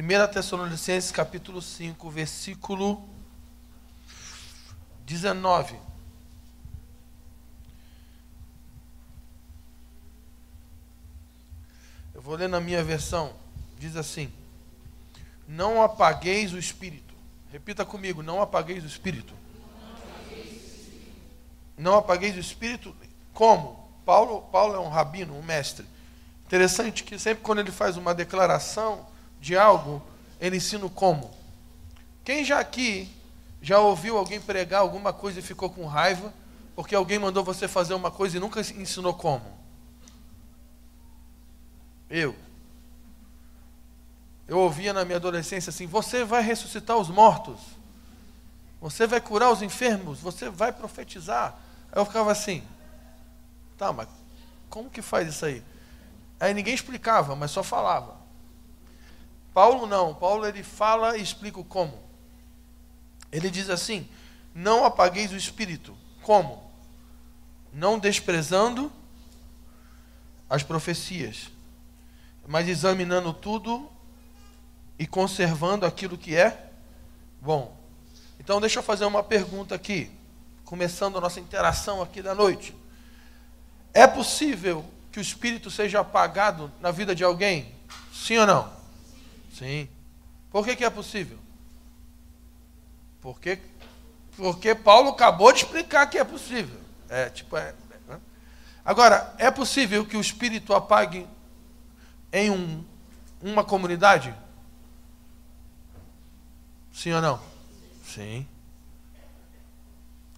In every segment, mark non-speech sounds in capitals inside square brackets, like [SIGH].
1 Tessalonicenses capítulo 5, versículo 19. Eu vou ler na minha versão. Diz assim: Não apagueis o espírito. Repita comigo: Não apagueis o espírito. Não apagueis o espírito. Como? Paulo, Paulo é um rabino, um mestre. Interessante que sempre quando ele faz uma declaração de algo, ele ensina como. Quem já aqui já ouviu alguém pregar alguma coisa e ficou com raiva porque alguém mandou você fazer uma coisa e nunca ensinou como? Eu. Eu ouvia na minha adolescência assim: você vai ressuscitar os mortos, você vai curar os enfermos, você vai profetizar. Aí eu ficava assim: tá, mas como que faz isso aí? Aí ninguém explicava, mas só falava. Paulo não, Paulo ele fala e explica como. Ele diz assim: Não apagueis o espírito. Como? Não desprezando as profecias, mas examinando tudo e conservando aquilo que é bom. Então, deixa eu fazer uma pergunta aqui, começando a nossa interação aqui da noite. É possível que o espírito seja apagado na vida de alguém? Sim ou não? Sim. Por que, que é possível? Porque, porque Paulo acabou de explicar que é possível. É, tipo, é, né? Agora, é possível que o espírito apague em um, uma comunidade? Sim ou não? Sim.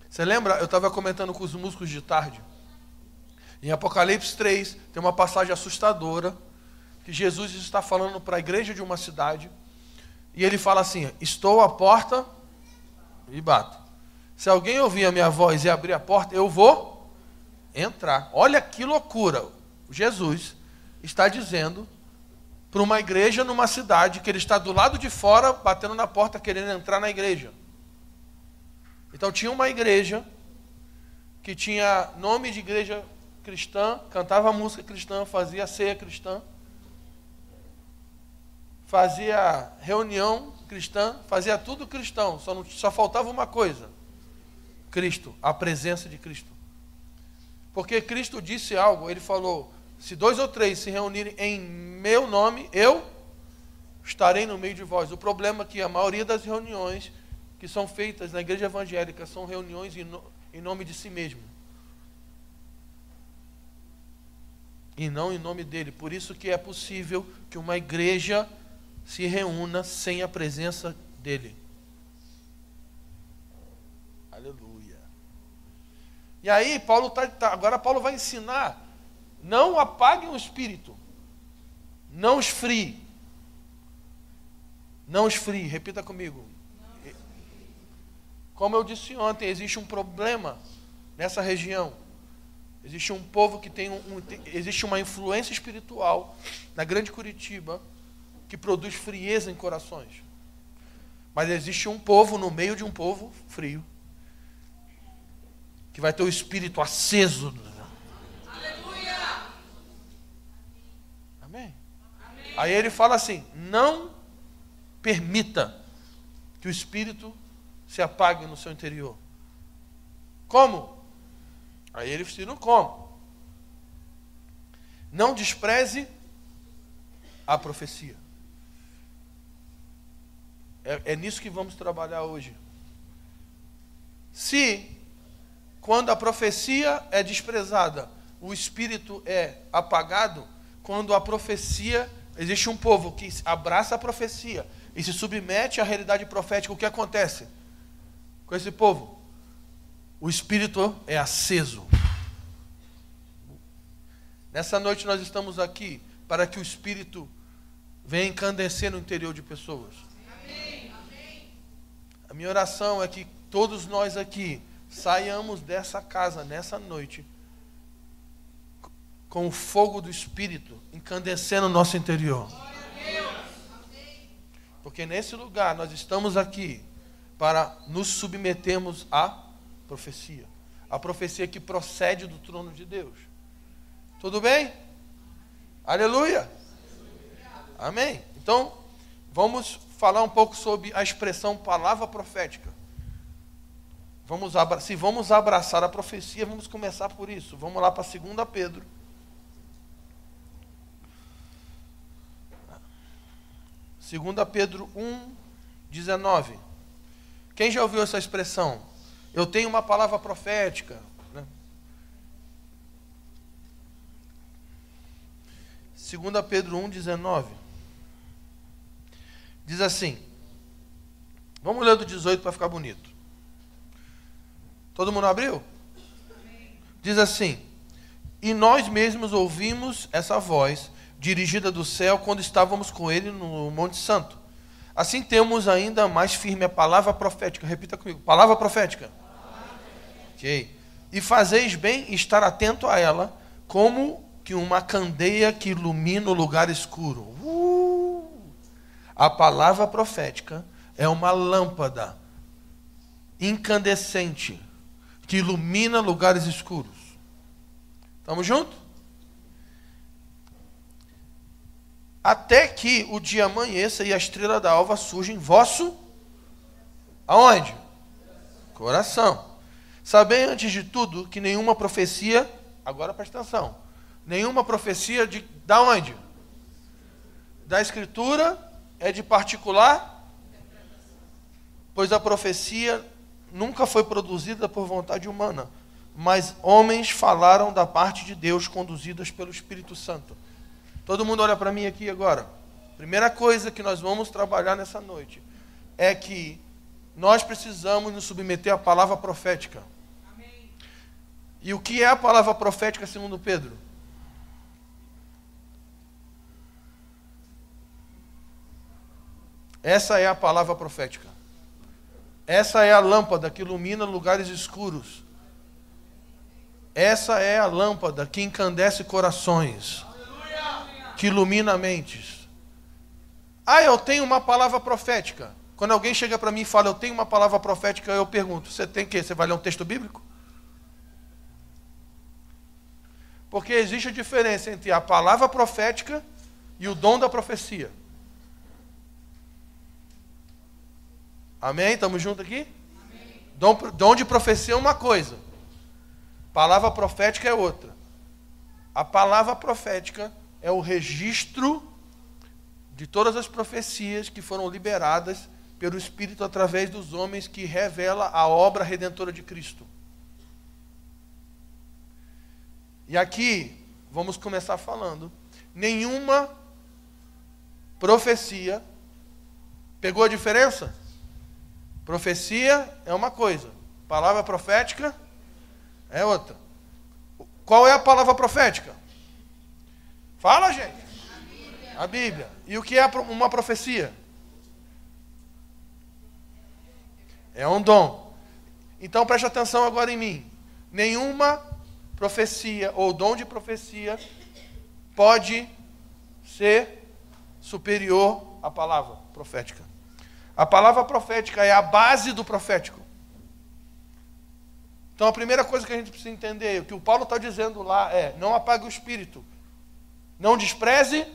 Você lembra? Eu estava comentando com os músicos de tarde. Em Apocalipse 3, tem uma passagem assustadora que Jesus está falando para a igreja de uma cidade. E ele fala assim: Estou à porta e bato. Se alguém ouvir a minha voz e abrir a porta, eu vou entrar. Olha que loucura. Jesus está dizendo para uma igreja numa cidade que ele está do lado de fora, batendo na porta, querendo entrar na igreja. Então tinha uma igreja que tinha nome de igreja cristã, cantava música cristã, fazia ceia cristã fazia reunião cristã, fazia tudo cristão, só, não, só faltava uma coisa: Cristo, a presença de Cristo. Porque Cristo disse algo, ele falou: se dois ou três se reunirem em meu nome, eu estarei no meio de vós. O problema é que a maioria das reuniões que são feitas na igreja evangélica são reuniões em, no, em nome de si mesmo. E não em nome dele. Por isso que é possível que uma igreja se reúna sem a presença dele. Aleluia. E aí, Paulo está. Tá, agora Paulo vai ensinar. Não apaguem o espírito. Não esfrie. Não esfrie. Repita comigo. Como eu disse ontem, existe um problema nessa região. Existe um povo que tem um, um, existe uma influência espiritual na grande Curitiba que produz frieza em corações. Mas existe um povo no meio de um povo frio. Que vai ter o espírito aceso. Aleluia! Amém? Amém? Aí ele fala assim: não permita que o espírito se apague no seu interior. Como? Aí ele ensina como. Não despreze a profecia. É, é nisso que vamos trabalhar hoje. Se, quando a profecia é desprezada, o espírito é apagado, quando a profecia, existe um povo que abraça a profecia e se submete à realidade profética, o que acontece com esse povo? O espírito é aceso. Nessa noite nós estamos aqui para que o espírito venha encandecer no interior de pessoas. A minha oração é que todos nós aqui saiamos dessa casa nessa noite com o fogo do Espírito incandescendo o nosso interior. Porque nesse lugar nós estamos aqui para nos submetermos à profecia. A profecia que procede do trono de Deus. Tudo bem? Aleluia. Amém. Então, vamos falar um pouco sobre a expressão palavra profética. Vamos se vamos abraçar a profecia, vamos começar por isso. Vamos lá para 2 Pedro. Segunda Pedro 1, 19. Quem já ouviu essa expressão? Eu tenho uma palavra profética. Né? 2 Pedro 1, 19. Diz assim. Vamos ler do 18 para ficar bonito. Todo mundo abriu? Diz assim: E nós mesmos ouvimos essa voz dirigida do céu quando estávamos com ele no Monte Santo. Assim temos ainda mais firme a palavra profética. Repita comigo: palavra profética. Ok. E fazeis bem estar atento a ela, como que uma candeia que ilumina o lugar escuro. Uh! A palavra profética é uma lâmpada incandescente que ilumina lugares escuros. Estamos juntos? Até que o dia amanheça e a estrela da alva surja em vosso aonde? Coração. Sabei antes de tudo que nenhuma profecia, agora presta atenção, nenhuma profecia de da onde? Da escritura é de particular, pois a profecia nunca foi produzida por vontade humana, mas homens falaram da parte de Deus, conduzidas pelo Espírito Santo. Todo mundo olha para mim aqui agora. Primeira coisa que nós vamos trabalhar nessa noite é que nós precisamos nos submeter à palavra profética. Amém. E o que é a palavra profética segundo Pedro? Essa é a palavra profética. Essa é a lâmpada que ilumina lugares escuros. Essa é a lâmpada que encandece corações, que ilumina mentes. Ah, eu tenho uma palavra profética. Quando alguém chega para mim e fala, eu tenho uma palavra profética, eu pergunto, você tem que? Você vai ler um texto bíblico? Porque existe a diferença entre a palavra profética e o dom da profecia. Amém? Estamos juntos aqui? Dom, dom de profecia é uma coisa, palavra profética é outra. A palavra profética é o registro de todas as profecias que foram liberadas pelo Espírito através dos homens que revela a obra redentora de Cristo. E aqui vamos começar falando. Nenhuma profecia pegou a diferença? Profecia é uma coisa, palavra profética é outra. Qual é a palavra profética? Fala, gente. A Bíblia. E o que é uma profecia? É um dom. Então preste atenção agora em mim. Nenhuma profecia ou dom de profecia pode ser superior à palavra profética. A palavra profética é a base do profético. Então a primeira coisa que a gente precisa entender, o que o Paulo está dizendo lá é: não apague o espírito, não despreze.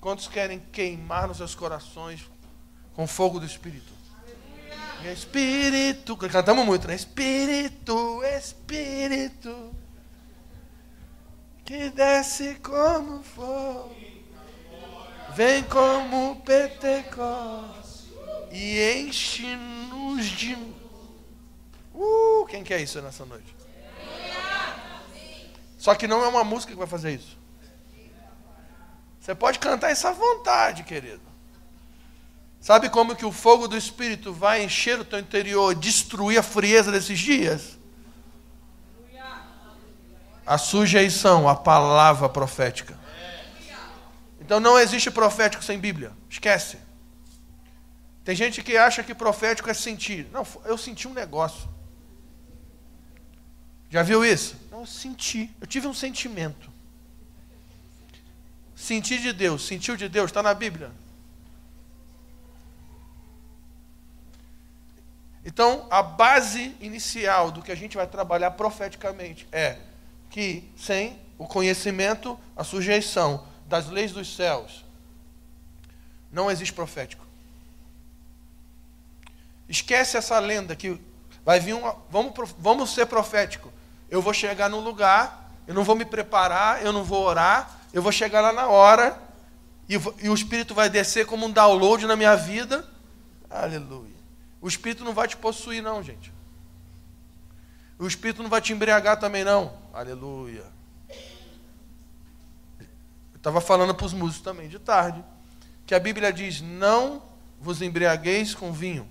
Quantos querem queimar nos seus corações com fogo do Espírito? Espírito, cantamos muito, né? Espírito, Espírito, que desce como fogo. Vem como Pentecostes e enche-nos de. Uh, quem quer isso nessa noite? Só que não é uma música que vai fazer isso. Você pode cantar isso à vontade, querido. Sabe como que o fogo do Espírito vai encher o teu interior, destruir a frieza desses dias? A sujeição, a palavra profética. Então não existe profético sem Bíblia. Esquece. Tem gente que acha que profético é sentir. Não, eu senti um negócio. Já viu isso? Não, eu senti. Eu tive um sentimento. Senti de Deus. Sentiu de Deus. Está na Bíblia. Então, a base inicial do que a gente vai trabalhar profeticamente é que sem o conhecimento, a sujeição das leis dos céus, não existe profético. Esquece essa lenda que vai vir um. Vamos, vamos ser profético. Eu vou chegar num lugar, eu não vou me preparar, eu não vou orar, eu vou chegar lá na hora, e, e o Espírito vai descer como um download na minha vida. Aleluia. O Espírito não vai te possuir, não, gente. O Espírito não vai te embriagar também, não. Aleluia. Estava falando para os músicos também de tarde, que a Bíblia diz: não vos embriagueis com vinho,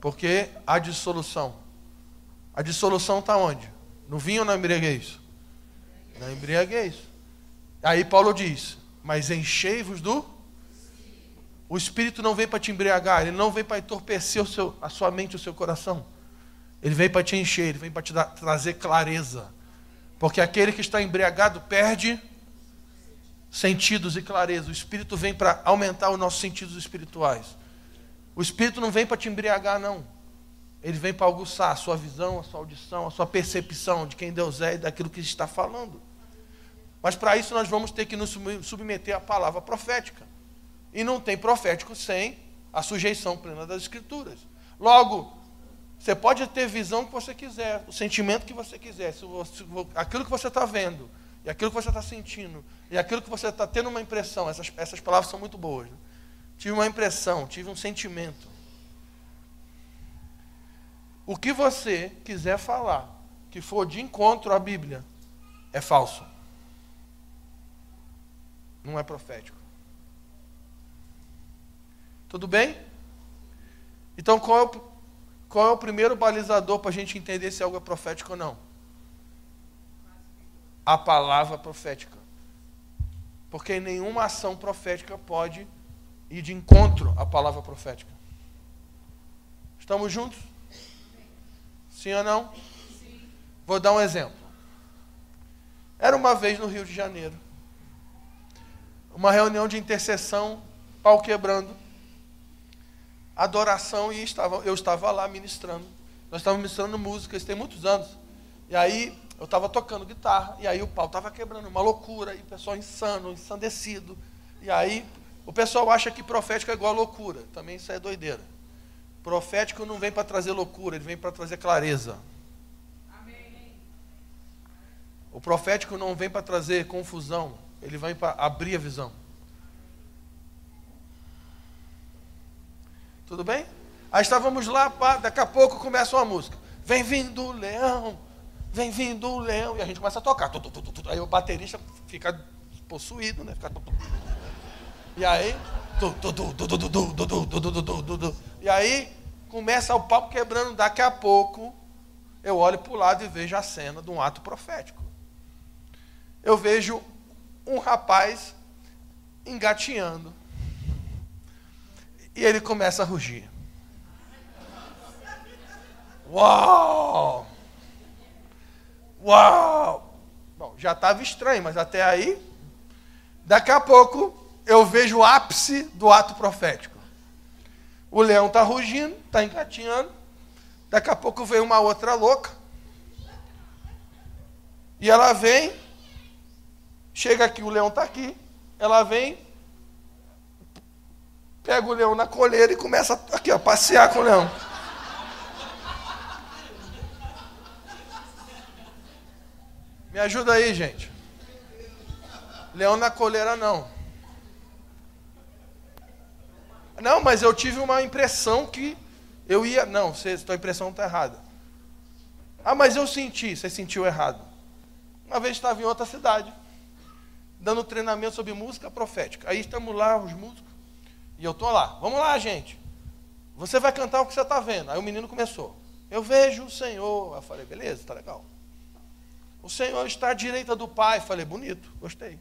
porque há dissolução. A dissolução está onde? No vinho ou na embriaguez? Na embriaguez. Aí Paulo diz: Mas enchei-vos do. O Espírito não vem para te embriagar, ele não vem para entorpecer seu, a sua mente, o seu coração. Ele vem para te encher, ele vem para te dar, trazer clareza. Porque aquele que está embriagado perde sentidos e clareza. O Espírito vem para aumentar os nossos sentidos espirituais. O Espírito não vem para te embriagar, não. Ele vem para aguçar a sua visão, a sua audição, a sua percepção de quem Deus é e daquilo que está falando. Mas para isso nós vamos ter que nos submeter à palavra profética. E não tem profético sem a sujeição plena das Escrituras. Logo, você pode ter visão que você quiser, o sentimento que você quiser, aquilo que você está vendo, e aquilo que você está sentindo, e aquilo que você está tendo uma impressão, essas, essas palavras são muito boas. Né? Tive uma impressão, tive um sentimento. O que você quiser falar, que for de encontro à Bíblia, é falso. Não é profético. Tudo bem? Então, qual é o, qual é o primeiro balizador para a gente entender se algo é profético ou não? A palavra profética. Porque nenhuma ação profética pode ir de encontro à palavra profética. Estamos juntos? Sim ou não? Vou dar um exemplo. Era uma vez no Rio de Janeiro. Uma reunião de intercessão, pau quebrando. Adoração e estava, eu estava lá ministrando. Nós estávamos ministrando músicas, tem muitos anos. E aí eu estava tocando guitarra, e aí o pau estava quebrando, uma loucura, e o pessoal insano, ensandecido. E aí o pessoal acha que profético é igual a loucura. Também isso é doideira. Profético não vem para trazer loucura, ele vem para trazer clareza. Amém. O profético não vem para trazer confusão, ele vem para abrir a visão. Tudo bem? Aí estávamos lá, pá, daqui a pouco começa uma música. Vem vindo o leão, vem vindo o leão. E a gente começa a tocar. Aí o baterista fica possuído, né? Fica... E aí. E aí começa o papo quebrando. Daqui a pouco eu olho para o lado e vejo a cena de um ato profético. Eu vejo um rapaz engatinhando. E ele começa a rugir. Uau! Uau! Bom, já estava estranho, mas até aí. Daqui a pouco eu vejo o ápice do ato profético. O leão está rugindo, está engatinhando. Daqui a pouco vem uma outra louca. E ela vem, chega aqui, o leão está aqui. Ela vem, pega o leão na coleira e começa aqui, a passear com o leão. Me ajuda aí, gente. Leão na coleira não. Não, mas eu tive uma impressão que eu ia. Não, você, sua impressão está errada. Ah, mas eu senti. Você sentiu errado. Uma vez estava em outra cidade, dando treinamento sobre música profética. Aí estamos lá, os músicos, e eu estou lá. Vamos lá, gente. Você vai cantar o que você está vendo. Aí o menino começou. Eu vejo o Senhor. Eu falei, beleza, está legal. O Senhor está à direita do Pai. Falei, bonito, gostei.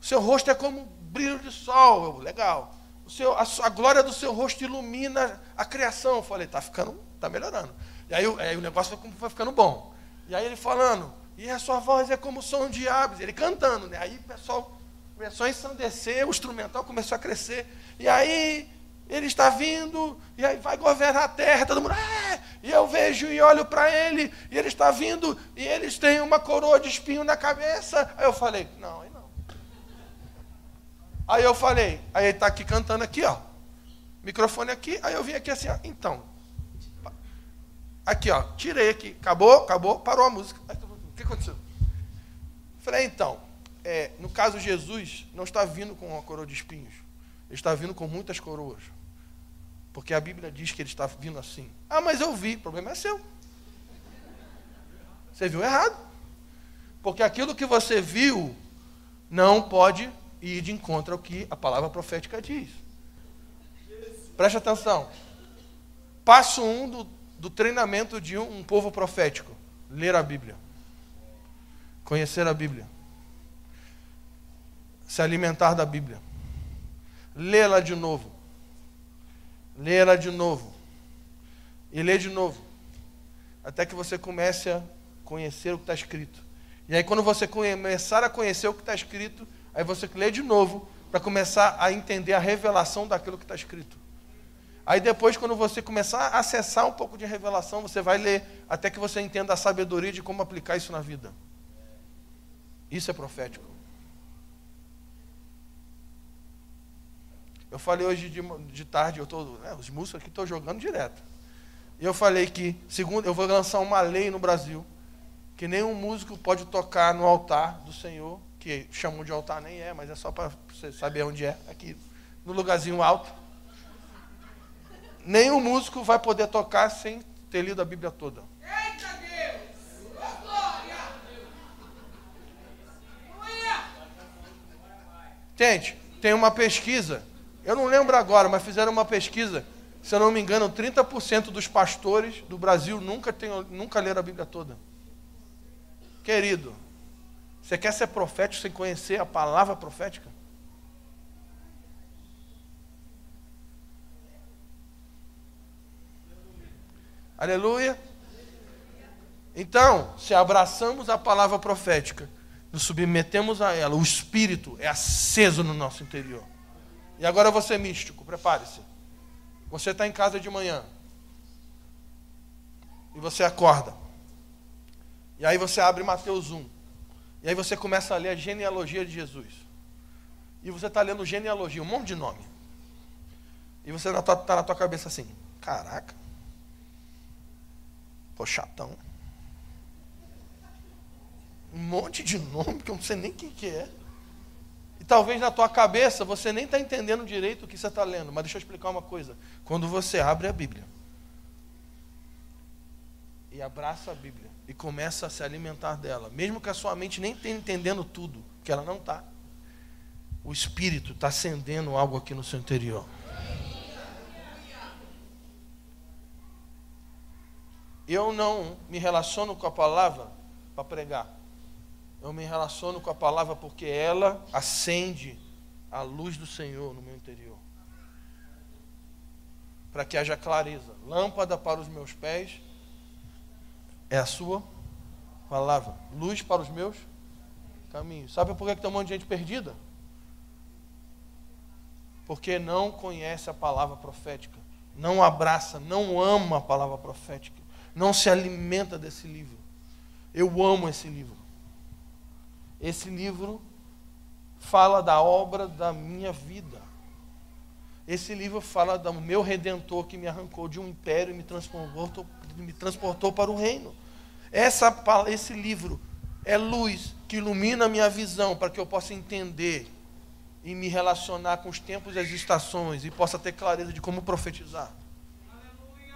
O seu rosto é como um brilho de sol. Legal seu, a, a, glória do seu rosto ilumina a criação. Falei, está ficando, está melhorando. E aí, aí, o negócio foi, ficando bom. E aí ele falando, e a sua voz é como o som de aves. Ele cantando, né? Aí o pessoal começou a ensandecer, o instrumental começou a crescer. E aí ele está vindo, e aí vai governar a terra, todo mundo, é! e eu vejo e olho para ele, e ele está vindo, e eles têm uma coroa de espinho na cabeça. Aí eu falei, não, aí não. Aí eu falei, aí ele está aqui cantando aqui, ó. Microfone aqui, aí eu vim aqui assim, ó, então. Aqui, ó, tirei aqui, acabou, acabou, parou a música. Aí, o que aconteceu? Falei, então, é, no caso Jesus não está vindo com uma coroa de espinhos, ele está vindo com muitas coroas. Porque a Bíblia diz que ele está vindo assim. Ah, mas eu vi, o problema é seu. Você viu errado. Porque aquilo que você viu não pode ir de encontro ao que a palavra profética diz. Preste atenção. Passo um do, do treinamento de um, um povo profético: ler a Bíblia, conhecer a Bíblia, se alimentar da Bíblia, lê-la de novo, lê-la de novo e lê de novo, até que você comece a conhecer o que está escrito. E aí, quando você começar a conhecer o que está escrito, aí você lê de novo para começar a entender a revelação daquilo que está escrito. Aí depois, quando você começar a acessar um pouco de revelação, você vai ler até que você entenda a sabedoria de como aplicar isso na vida. Isso é profético. Eu falei hoje de, de tarde, eu tô, né, os músicos aqui estão jogando direto. E eu falei que, segundo, eu vou lançar uma lei no Brasil, que nenhum músico pode tocar no altar do Senhor, que chamam de altar nem é, mas é só para você saber onde é, aqui no lugarzinho alto. Nenhum músico vai poder tocar sem ter lido a Bíblia toda. Eita Deus! Glória! Gente, tem uma pesquisa eu não lembro agora, mas fizeram uma pesquisa. Se eu não me engano, 30% dos pastores do Brasil nunca, tem, nunca leram a Bíblia toda. Querido, você quer ser profético sem conhecer a palavra profética? Aleluia. Então, se abraçamos a palavra profética, nos submetemos a ela, o espírito é aceso no nosso interior. E agora você místico, prepare-se. Você está em casa de manhã. E você acorda. E aí você abre Mateus 1. E aí você começa a ler a genealogia de Jesus. E você está lendo genealogia, um monte de nome. E você está na tua cabeça assim, caraca. Pô, chatão. Um monte de nome que eu não sei nem quem que é. Talvez na tua cabeça você nem está entendendo direito o que você está lendo. Mas deixa eu explicar uma coisa. Quando você abre a Bíblia e abraça a Bíblia e começa a se alimentar dela, mesmo que a sua mente nem esteja entendendo tudo, que ela não está, o Espírito está acendendo algo aqui no seu interior. Eu não me relaciono com a palavra para pregar. Eu me relaciono com a palavra porque ela acende a luz do Senhor no meu interior. Para que haja clareza. Lâmpada para os meus pés é a sua palavra. Luz para os meus caminhos. Sabe por que tem um monte de gente perdida? Porque não conhece a palavra profética. Não abraça, não ama a palavra profética. Não se alimenta desse livro. Eu amo esse livro. Esse livro fala da obra da minha vida. Esse livro fala do meu redentor que me arrancou de um império e me transportou, me transportou para o reino. Essa, esse livro é luz que ilumina a minha visão para que eu possa entender e me relacionar com os tempos e as estações e possa ter clareza de como profetizar.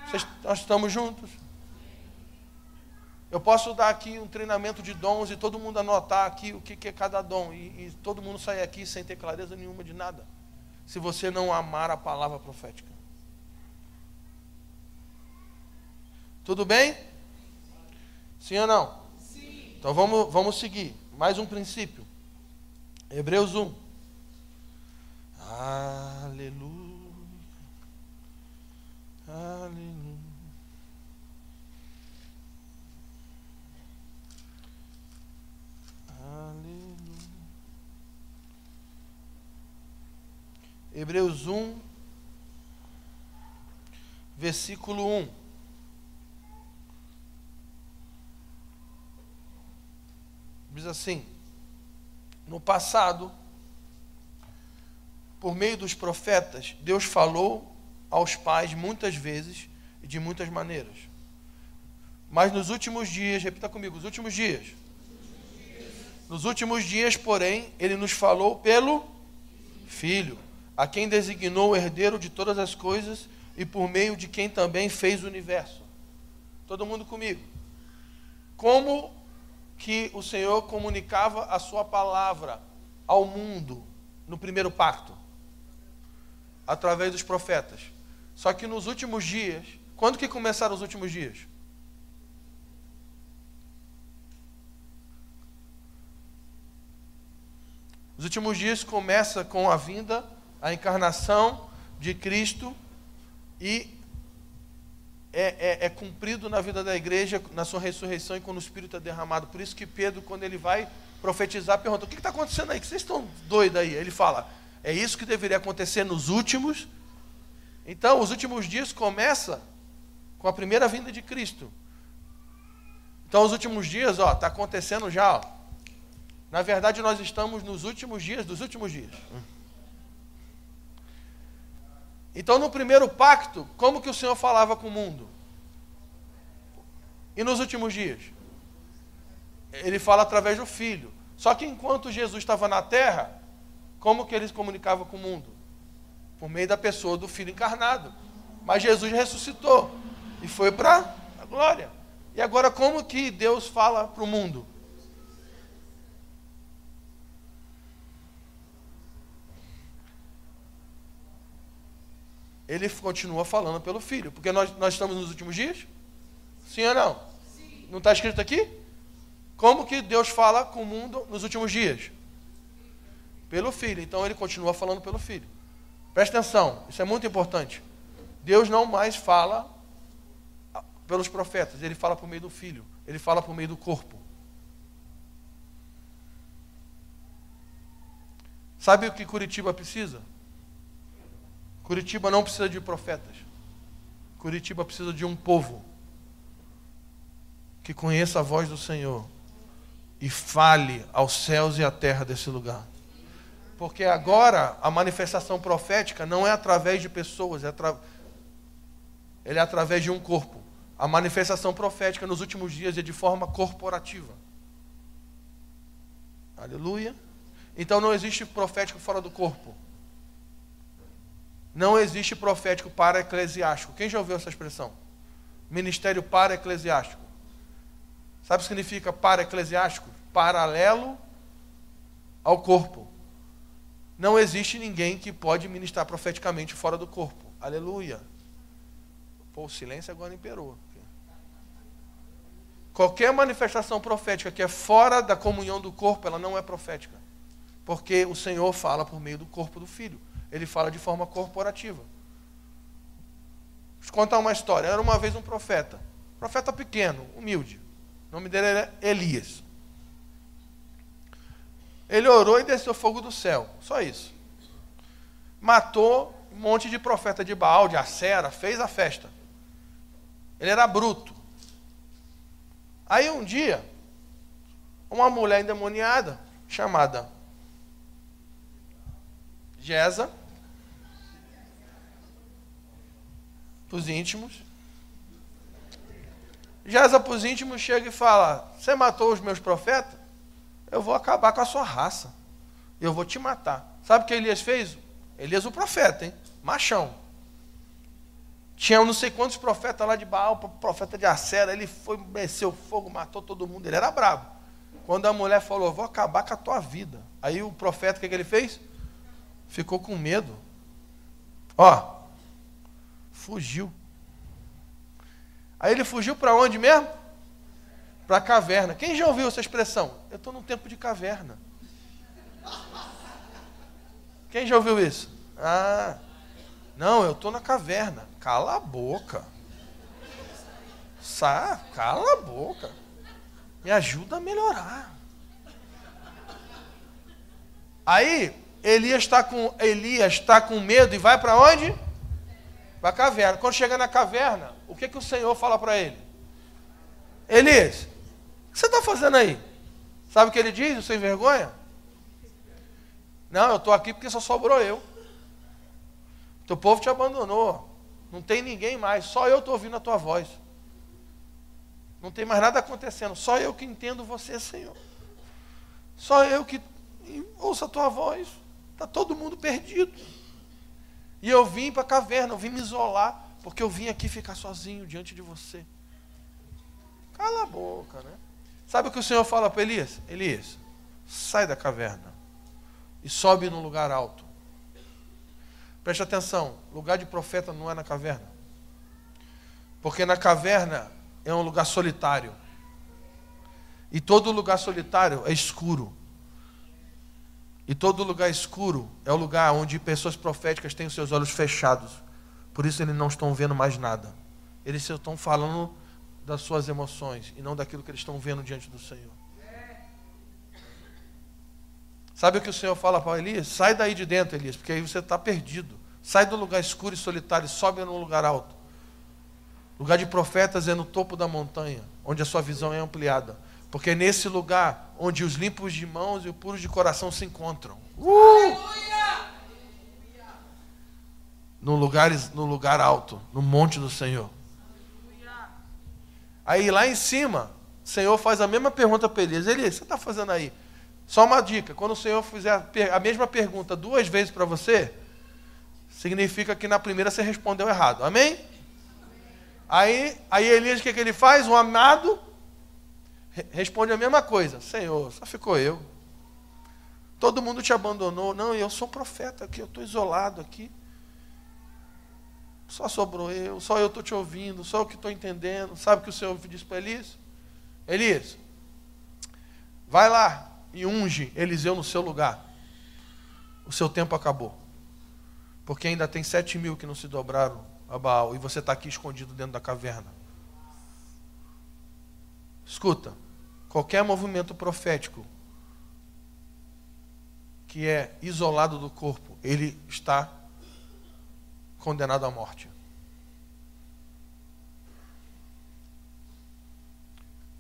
Vocês, nós estamos juntos? Eu posso dar aqui um treinamento de dons e todo mundo anotar aqui o que é cada dom e, e todo mundo sair aqui sem ter clareza nenhuma de nada, se você não amar a palavra profética. Tudo bem? Sim ou não? Sim. Então vamos, vamos seguir. Mais um princípio. Hebreus 1. Aleluia. Aleluia. Aleluia. Hebreus 1, versículo 1. Diz assim: No passado, por meio dos profetas, Deus falou aos pais muitas vezes e de muitas maneiras. Mas nos últimos dias, repita comigo, os últimos dias. Nos últimos dias, porém, ele nos falou pelo Filho a quem designou o herdeiro de todas as coisas e por meio de quem também fez o universo. Todo mundo comigo. Como que o Senhor comunicava a sua palavra ao mundo no primeiro pacto? Através dos profetas. Só que nos últimos dias, quando que começaram os últimos dias? Os últimos dias começa com a vinda, a encarnação de Cristo e é, é, é, cumprido na vida da igreja, na sua ressurreição e quando o Espírito é derramado. Por isso que Pedro, quando ele vai profetizar, pergunta: o que está acontecendo aí? Que vocês estão doidos aí? Ele fala: é isso que deveria acontecer nos últimos. Então, os últimos dias começa com a primeira vinda de Cristo. Então, os últimos dias, ó, está acontecendo já. Ó. Na verdade, nós estamos nos últimos dias dos últimos dias. Então, no primeiro pacto, como que o Senhor falava com o mundo? E nos últimos dias? Ele fala através do Filho. Só que enquanto Jesus estava na terra, como que ele se comunicava com o mundo? Por meio da pessoa do Filho encarnado. Mas Jesus ressuscitou e foi para a glória. E agora, como que Deus fala para o mundo? Ele continua falando pelo filho. Porque nós, nós estamos nos últimos dias? Sim ou não? Sim. Não está escrito aqui? Como que Deus fala com o mundo nos últimos dias? Pelo filho. Então ele continua falando pelo filho. Presta atenção, isso é muito importante. Deus não mais fala pelos profetas, ele fala por meio do filho, ele fala por meio do corpo. Sabe o que Curitiba precisa? Curitiba não precisa de profetas. Curitiba precisa de um povo que conheça a voz do Senhor e fale aos céus e à terra desse lugar. Porque agora a manifestação profética não é através de pessoas, é atra... ele é através de um corpo. A manifestação profética nos últimos dias é de forma corporativa. Aleluia. Então não existe profético fora do corpo. Não existe profético para eclesiástico. Quem já ouviu essa expressão? Ministério para eclesiástico. Sabe o que significa para eclesiástico? Paralelo ao corpo. Não existe ninguém que pode ministrar profeticamente fora do corpo. Aleluia. Pô, o silêncio agora imperou. Qualquer manifestação profética que é fora da comunhão do corpo, ela não é profética. Porque o Senhor fala por meio do corpo do Filho ele fala de forma corporativa. Vou contar uma história. Era uma vez um profeta, profeta pequeno, humilde. O nome dele era Elias. Ele orou e desceu fogo do céu, só isso. Matou um monte de profeta de Baal, de Acera, fez a festa. Ele era bruto. Aí um dia, uma mulher endemoniada, chamada Jeza, para os íntimos. Jeza para os íntimos chega e fala: Você matou os meus profetas? Eu vou acabar com a sua raça. Eu vou te matar. Sabe o que Elias fez? Elias, o profeta, hein? Machão. Tinha não sei quantos profetas lá de Baal, profeta de Acera. Ele foi, desceu fogo, matou todo mundo. Ele era brabo. Quando a mulher falou: Vou acabar com a tua vida. Aí o profeta, o que, que ele fez? Ficou com medo. Ó, Fugiu. Aí ele fugiu para onde mesmo? Para a caverna. Quem já ouviu essa expressão? Eu estou num tempo de caverna. Quem já ouviu isso? Ah, não, eu estou na caverna. Cala a boca. Sa, cala a boca. Me ajuda a melhorar. Aí Elias está com Elias está com medo e vai para onde? Para a caverna. Quando chega na caverna, o que, que o Senhor fala para ele? Elias, o que você está fazendo aí? Sabe o que ele diz, o sem vergonha? Não, eu estou aqui porque só sobrou eu. Teu povo te abandonou. Não tem ninguém mais. Só eu estou ouvindo a tua voz. Não tem mais nada acontecendo. Só eu que entendo você, Senhor. Só eu que ouço a tua voz. Está todo mundo perdido. E eu vim para a caverna, eu vim me isolar, porque eu vim aqui ficar sozinho diante de você. Cala a boca, né? Sabe o que o Senhor fala para Elias? Elias, sai da caverna e sobe num lugar alto. Preste atenção, lugar de profeta não é na caverna. Porque na caverna é um lugar solitário. E todo lugar solitário é escuro. E todo lugar escuro é o lugar onde pessoas proféticas têm os seus olhos fechados. Por isso eles não estão vendo mais nada. Eles estão falando das suas emoções e não daquilo que eles estão vendo diante do Senhor. Sabe o que o Senhor fala para Elias? Sai daí de dentro, Elias, porque aí você está perdido. Sai do lugar escuro e solitário e sobe num lugar alto. Lugar de profetas é no topo da montanha, onde a sua visão é ampliada. Porque nesse lugar onde os limpos de mãos e os puros de coração se encontram. Uh! No, lugar, no lugar alto, no monte do Senhor. Aí lá em cima, o Senhor faz a mesma pergunta para Elias. Elias, o que você está fazendo aí? Só uma dica: quando o Senhor fizer a mesma pergunta duas vezes para você, significa que na primeira você respondeu errado. Amém? Aí, aí Elias, o que, que ele faz? O amado responde a mesma coisa: Senhor, só ficou eu. Todo mundo te abandonou. Não, eu sou profeta aqui, eu estou isolado aqui. Só sobrou eu, só eu estou te ouvindo, só eu que estou entendendo. Sabe o que o Senhor disse para Elias? Elias, vai lá e unge Eliseu no seu lugar. O seu tempo acabou. Porque ainda tem sete mil que não se dobraram a Baal e você está aqui escondido dentro da caverna. Escuta, qualquer movimento profético que é isolado do corpo, ele está condenado à morte.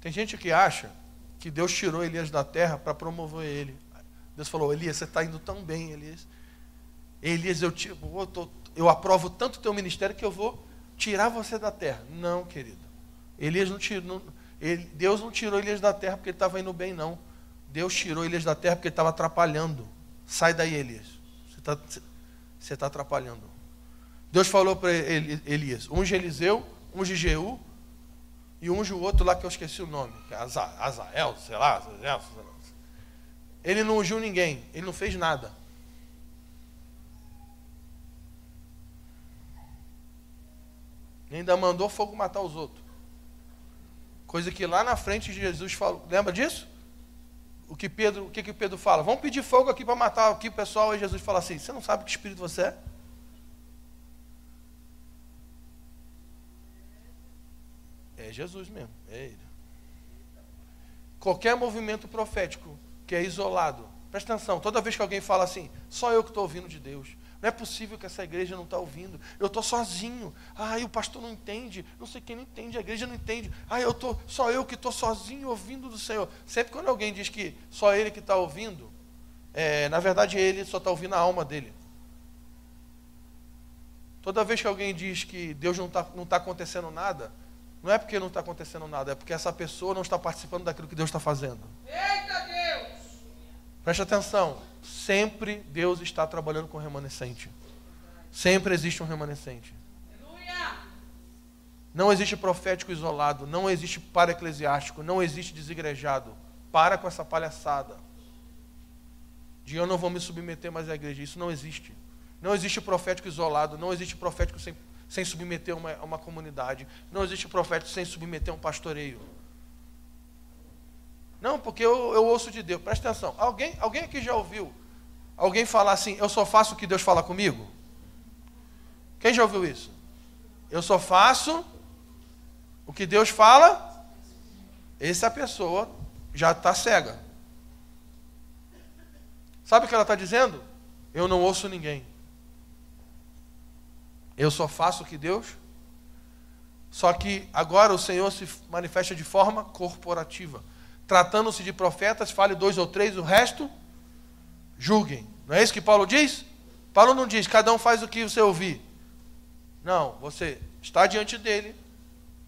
Tem gente que acha que Deus tirou Elias da terra para promover ele. Deus falou: Elias, você está indo tão bem, Elias. Elias, eu, te, eu, tô, eu aprovo tanto o teu ministério que eu vou tirar você da terra. Não, querido. Elias não tirou, ele, Deus não tirou Elias da terra porque ele estava indo bem, não. Deus tirou Elias da terra porque ele estava atrapalhando. Sai daí, Elias. Você está você tá atrapalhando. Deus falou para Elias: unge Eliseu, unge Jeú e unge o outro lá que eu esqueci o nome, é Azael, sei lá, Azael, sei lá. Ele não ungiu ninguém, ele não fez nada. ainda mandou fogo matar os outros. Coisa que lá na frente Jesus falou. Lembra disso? O que Pedro, o que, que Pedro fala? Vamos pedir fogo aqui para matar aqui o pessoal. E Jesus fala assim: Você não sabe que espírito você é? É Jesus mesmo, é ele. Qualquer movimento profético que é isolado, presta atenção, toda vez que alguém fala assim, só eu que estou ouvindo de Deus, não é possível que essa igreja não está ouvindo. Eu estou sozinho. Ah, o pastor não entende. Não sei quem não entende. A igreja não entende. Ah, eu tô só eu que estou sozinho ouvindo do Senhor. Sempre quando alguém diz que só ele que está ouvindo, é, na verdade ele só está ouvindo a alma dele. Toda vez que alguém diz que Deus não está não tá acontecendo nada, não é porque não está acontecendo nada, é porque essa pessoa não está participando daquilo que Deus está fazendo. Eita Deus! Preste atenção. Sempre Deus está trabalhando com remanescente. Sempre existe um remanescente. Não existe profético isolado, não existe para eclesiástico, não existe desigrejado. Para com essa palhaçada. De eu não vou me submeter mais à igreja. Isso não existe. Não existe profético isolado, não existe profético sem sem submeter uma, uma comunidade. Não existe profeta sem submeter um pastoreio. Não, porque eu, eu ouço de Deus. Presta atenção. Alguém, alguém aqui já ouviu alguém falar assim: Eu só faço o que Deus fala comigo? Quem já ouviu isso? Eu só faço o que Deus fala. Essa pessoa já está cega. Sabe o que ela está dizendo? Eu não ouço ninguém. Eu só faço o que Deus. Só que agora o Senhor se manifesta de forma corporativa. Tratando-se de profetas, fale dois ou três, o resto julguem. Não é isso que Paulo diz? Paulo não diz, cada um faz o que você ouvir. Não, você está diante dele,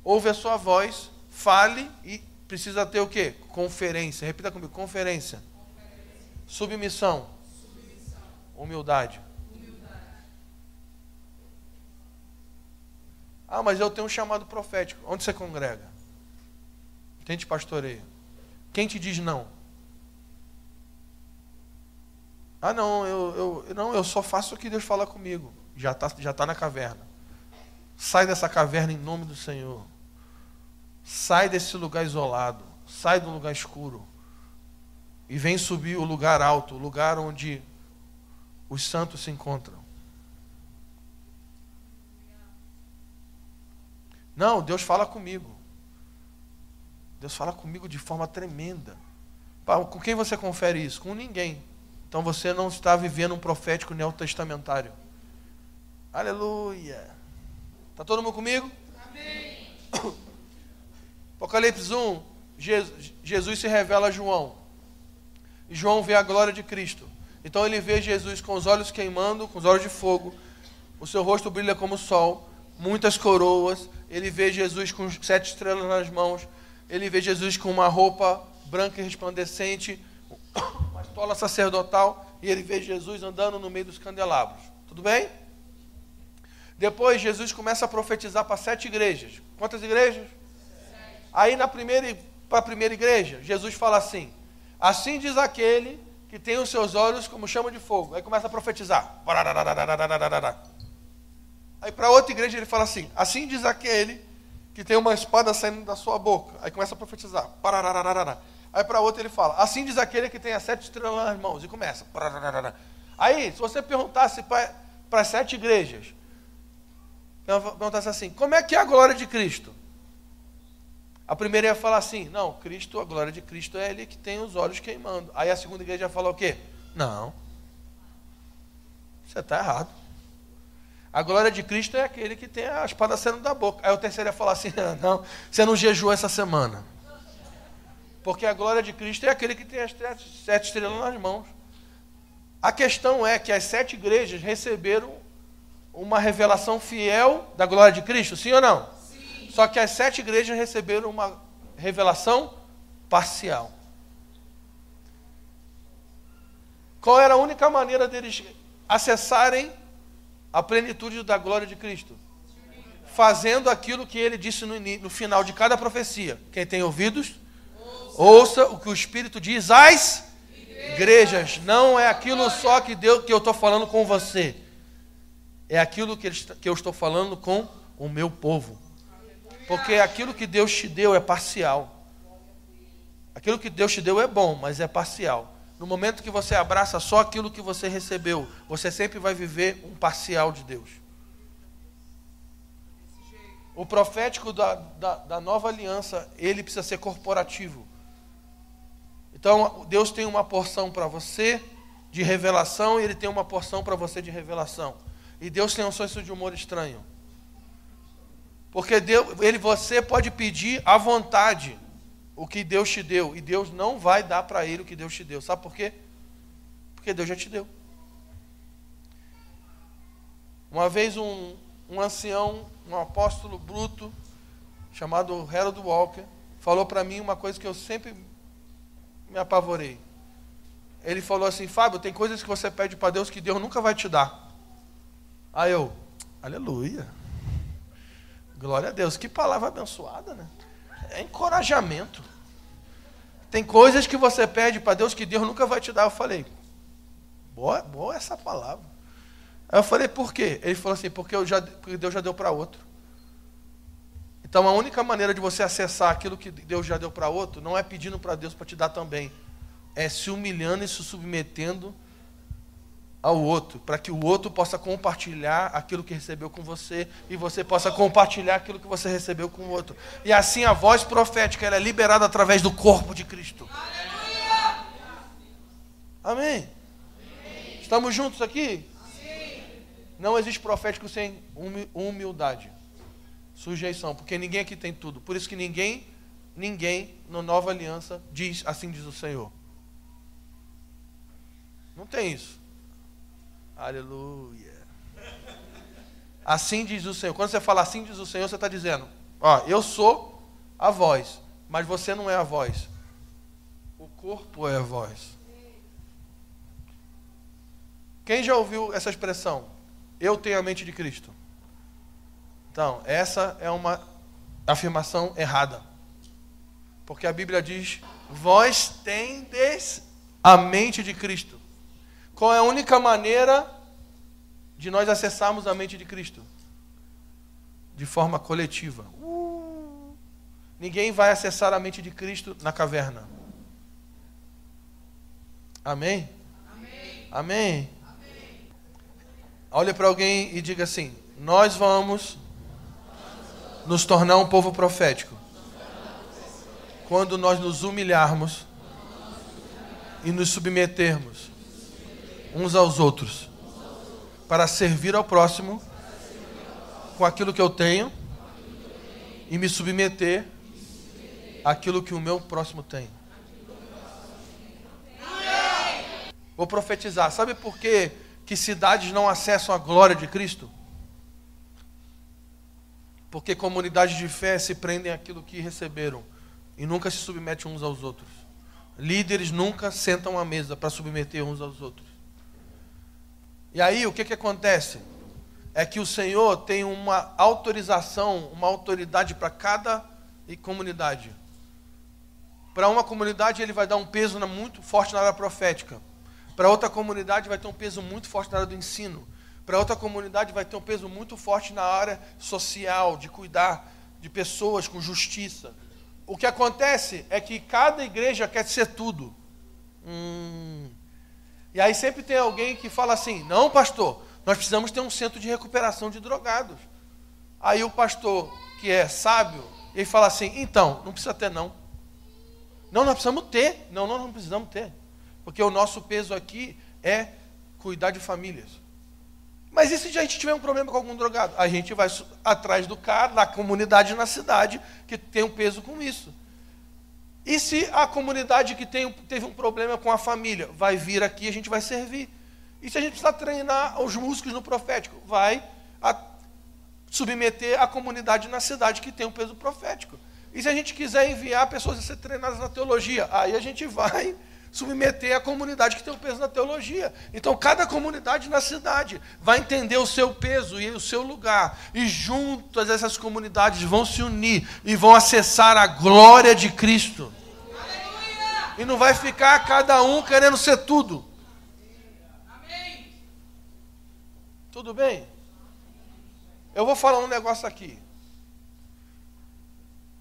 ouve a sua voz, fale e precisa ter o quê? Conferência. Repita comigo, conferência. conferência. Submissão. Submissão. Humildade. Humildade. Ah, mas eu tenho um chamado profético. Onde você congrega? Quem te pastoreia? Quem te diz não? Ah, não, eu, eu, não, eu só faço o que Deus fala comigo. Já está já tá na caverna. Sai dessa caverna em nome do Senhor. Sai desse lugar isolado. Sai do lugar escuro. E vem subir o lugar alto, o lugar onde os santos se encontram. Não, Deus fala comigo. Deus fala comigo de forma tremenda. Com quem você confere isso? Com ninguém. Então você não está vivendo um profético neotestamentário. Aleluia. Está todo mundo comigo? Amém. [COUGHS] Apocalipse 1, Jesus se revela a João. E João vê a glória de Cristo. Então ele vê Jesus com os olhos queimando, com os olhos de fogo. O seu rosto brilha como o sol, muitas coroas. Ele vê Jesus com sete estrelas nas mãos. Ele vê Jesus com uma roupa branca e resplandecente, uma estola sacerdotal. E ele vê Jesus andando no meio dos candelabros. Tudo bem? Depois Jesus começa a profetizar para sete igrejas. Quantas igrejas? Sete. Aí na primeira, para a primeira igreja, Jesus fala assim: Assim diz aquele que tem os seus olhos como chama de fogo. Aí começa a profetizar. Aí para outra igreja ele fala assim: Assim diz aquele que tem uma espada saindo da sua boca. Aí começa a profetizar. Aí para outra ele fala: Assim diz aquele que tem as sete estrelas nas mãos. E começa. Aí, se você perguntasse para as sete igrejas, perguntasse assim: como é que é a glória de Cristo? A primeira ia falar assim: não, Cristo, a glória de Cristo é ele que tem os olhos queimando. Aí a segunda igreja ia falar o quê? Não. Você está errado. A glória de Cristo é aquele que tem a espada saindo da boca. Aí o terceiro ia falar assim: não, você não jejuou essa semana. Porque a glória de Cristo é aquele que tem as sete estrelas nas mãos. A questão é que as sete igrejas receberam uma revelação fiel da glória de Cristo, sim ou não? Sim. Só que as sete igrejas receberam uma revelação parcial. Qual era a única maneira deles acessarem a plenitude da glória de Cristo? Fazendo aquilo que ele disse no, no final de cada profecia. Quem tem ouvidos, ouça, ouça o que o Espírito diz às igrejas. Não é aquilo só que, Deus, que eu estou falando com você é aquilo que, eu estou falando com o meu povo. Porque aquilo que Deus te deu é parcial. Aquilo que Deus te deu é bom, mas é parcial. No momento que você abraça só aquilo que você recebeu, você sempre vai viver um parcial de Deus. O profético da, da, da nova aliança, ele precisa ser corporativo. Então, Deus tem uma porção para você de revelação e ele tem uma porção para você de revelação. E Deus tem um senso de humor estranho. Porque Deus, ele, você pode pedir à vontade o que Deus te deu. E Deus não vai dar para ele o que Deus te deu. Sabe por quê? Porque Deus já te deu. Uma vez um, um ancião, um apóstolo bruto, chamado Harold Walker, falou para mim uma coisa que eu sempre me apavorei. Ele falou assim: Fábio, tem coisas que você pede para Deus que Deus nunca vai te dar. Aí eu, aleluia. Glória a Deus. Que palavra abençoada, né? É encorajamento. Tem coisas que você pede para Deus que Deus nunca vai te dar. Eu falei, boa, boa essa palavra. Aí eu falei, por quê? Ele falou assim, porque, já, porque Deus já deu para outro. Então a única maneira de você acessar aquilo que Deus já deu para outro não é pedindo para Deus para te dar também. É se humilhando e se submetendo ao outro, para que o outro possa compartilhar aquilo que recebeu com você e você possa compartilhar aquilo que você recebeu com o outro. E assim a voz profética é liberada através do corpo de Cristo. Amém. Estamos juntos aqui? Não existe profético sem humildade, sujeição, porque ninguém aqui tem tudo. Por isso que ninguém ninguém na nova aliança diz assim diz o Senhor. Não tem isso. Aleluia. Assim diz o Senhor. Quando você fala assim diz o Senhor, você está dizendo: Ó, eu sou a voz, mas você não é a voz. O corpo é a voz. Quem já ouviu essa expressão? Eu tenho a mente de Cristo. Então, essa é uma afirmação errada. Porque a Bíblia diz: Vós tendes a mente de Cristo. Qual é a única maneira de nós acessarmos a mente de Cristo? De forma coletiva. Ninguém vai acessar a mente de Cristo na caverna. Amém? Amém. Amém. Amém. Olhe para alguém e diga assim: Nós vamos nos tornar um povo profético quando nós nos humilharmos e nos submetermos uns aos outros para servir ao próximo com aquilo que eu tenho e me submeter àquilo que o meu próximo tem. Vou profetizar. Sabe por que, que cidades não acessam a glória de Cristo? Porque comunidades de fé se prendem àquilo que receberam e nunca se submetem uns aos outros. Líderes nunca sentam à mesa para submeter uns aos outros. E aí o que, que acontece? É que o Senhor tem uma autorização, uma autoridade para cada comunidade. Para uma comunidade ele vai dar um peso muito forte na área profética. Para outra comunidade vai ter um peso muito forte na área do ensino. Para outra comunidade vai ter um peso muito forte na área social, de cuidar de pessoas com justiça. O que acontece é que cada igreja quer ser tudo. Hum. E aí sempre tem alguém que fala assim: não, pastor, nós precisamos ter um centro de recuperação de drogados. Aí o pastor, que é sábio, ele fala assim: então, não precisa ter, não. Não, nós precisamos ter. Não, não, não precisamos ter. Porque o nosso peso aqui é cuidar de famílias. Mas e se a gente tiver um problema com algum drogado? A gente vai atrás do cara, da comunidade na cidade, que tem um peso com isso. E se a comunidade que tem, teve um problema com a família vai vir aqui, a gente vai servir. E se a gente precisar treinar os músicos no profético, vai a, submeter a comunidade na cidade que tem um peso profético. E se a gente quiser enviar pessoas a ser treinadas na teologia, aí a gente vai submeter a comunidade que tem o peso da teologia. Então, cada comunidade na cidade vai entender o seu peso e o seu lugar. E juntas essas comunidades vão se unir e vão acessar a glória de Cristo. E não vai ficar cada um querendo ser tudo. Tudo bem? Eu vou falar um negócio aqui.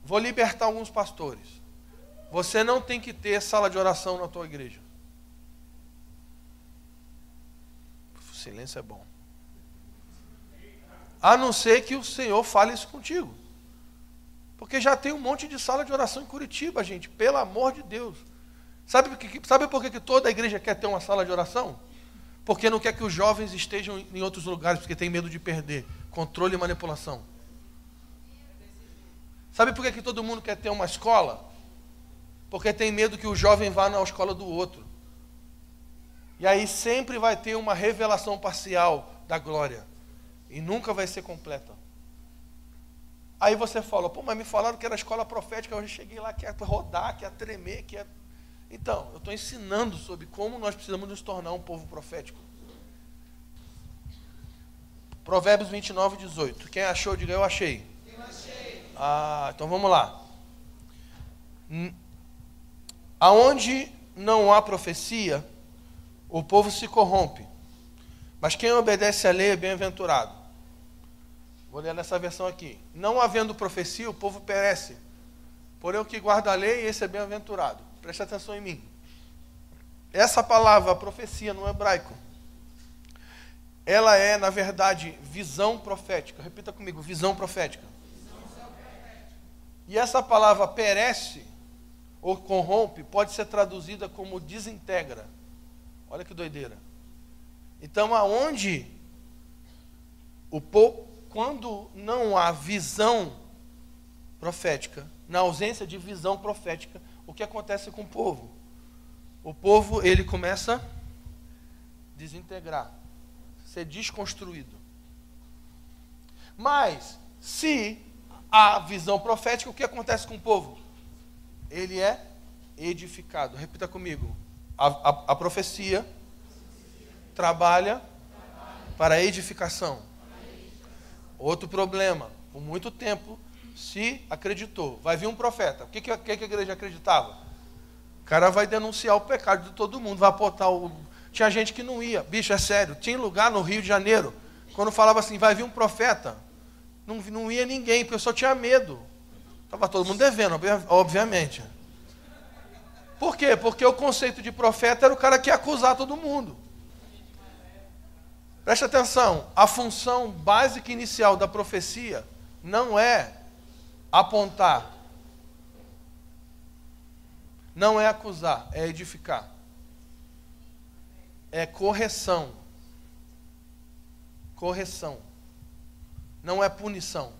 Vou libertar alguns pastores. Você não tem que ter sala de oração na tua igreja. O silêncio é bom. A não ser que o Senhor fale isso contigo. Porque já tem um monte de sala de oração em Curitiba, gente. Pelo amor de Deus. Sabe, sabe por que, que toda a igreja quer ter uma sala de oração? Porque não quer que os jovens estejam em outros lugares, porque tem medo de perder. Controle e manipulação. Sabe por que, que todo mundo quer ter uma escola? porque tem medo que o jovem vá na escola do outro. E aí sempre vai ter uma revelação parcial da glória, e nunca vai ser completa. Aí você fala, pô, mas me falaram que era escola profética, já cheguei lá, quer rodar, quer tremer, quer. Então, eu estou ensinando sobre como nós precisamos nos tornar um povo profético. Provérbios 29, 18. Quem achou, diga eu achei. Eu achei. Ah, então vamos lá. Aonde não há profecia, o povo se corrompe. Mas quem obedece à lei é bem-aventurado. Vou ler nessa versão aqui. Não havendo profecia, o povo perece. Porém, o que guarda a lei, esse é bem-aventurado. Preste atenção em mim. Essa palavra, profecia, no hebraico, ela é, na verdade, visão profética. Repita comigo, visão profética. Visão profética. E essa palavra perece ou corrompe pode ser traduzida como desintegra. Olha que doideira. Então, aonde o quando não há visão profética, na ausência de visão profética, o que acontece com o povo? O povo, ele começa a desintegrar, ser desconstruído. Mas, se há visão profética, o que acontece com o povo? Ele é edificado. Repita comigo. A, a, a profecia trabalha para edificação. Outro problema, por muito tempo se acreditou. Vai vir um profeta. O que, que, a igreja acreditava? O cara vai denunciar o pecado de todo mundo, vai apontar o. Tinha gente que não ia. Bicho, é sério. Tinha lugar no Rio de Janeiro, quando falava assim, vai vir um profeta, não, não ia ninguém, porque eu só tinha medo. Estava todo mundo devendo, obviamente. Por quê? Porque o conceito de profeta era o cara que ia acusar todo mundo. Preste atenção, a função básica inicial da profecia não é apontar, não é acusar, é edificar. É correção. Correção. Não é punição.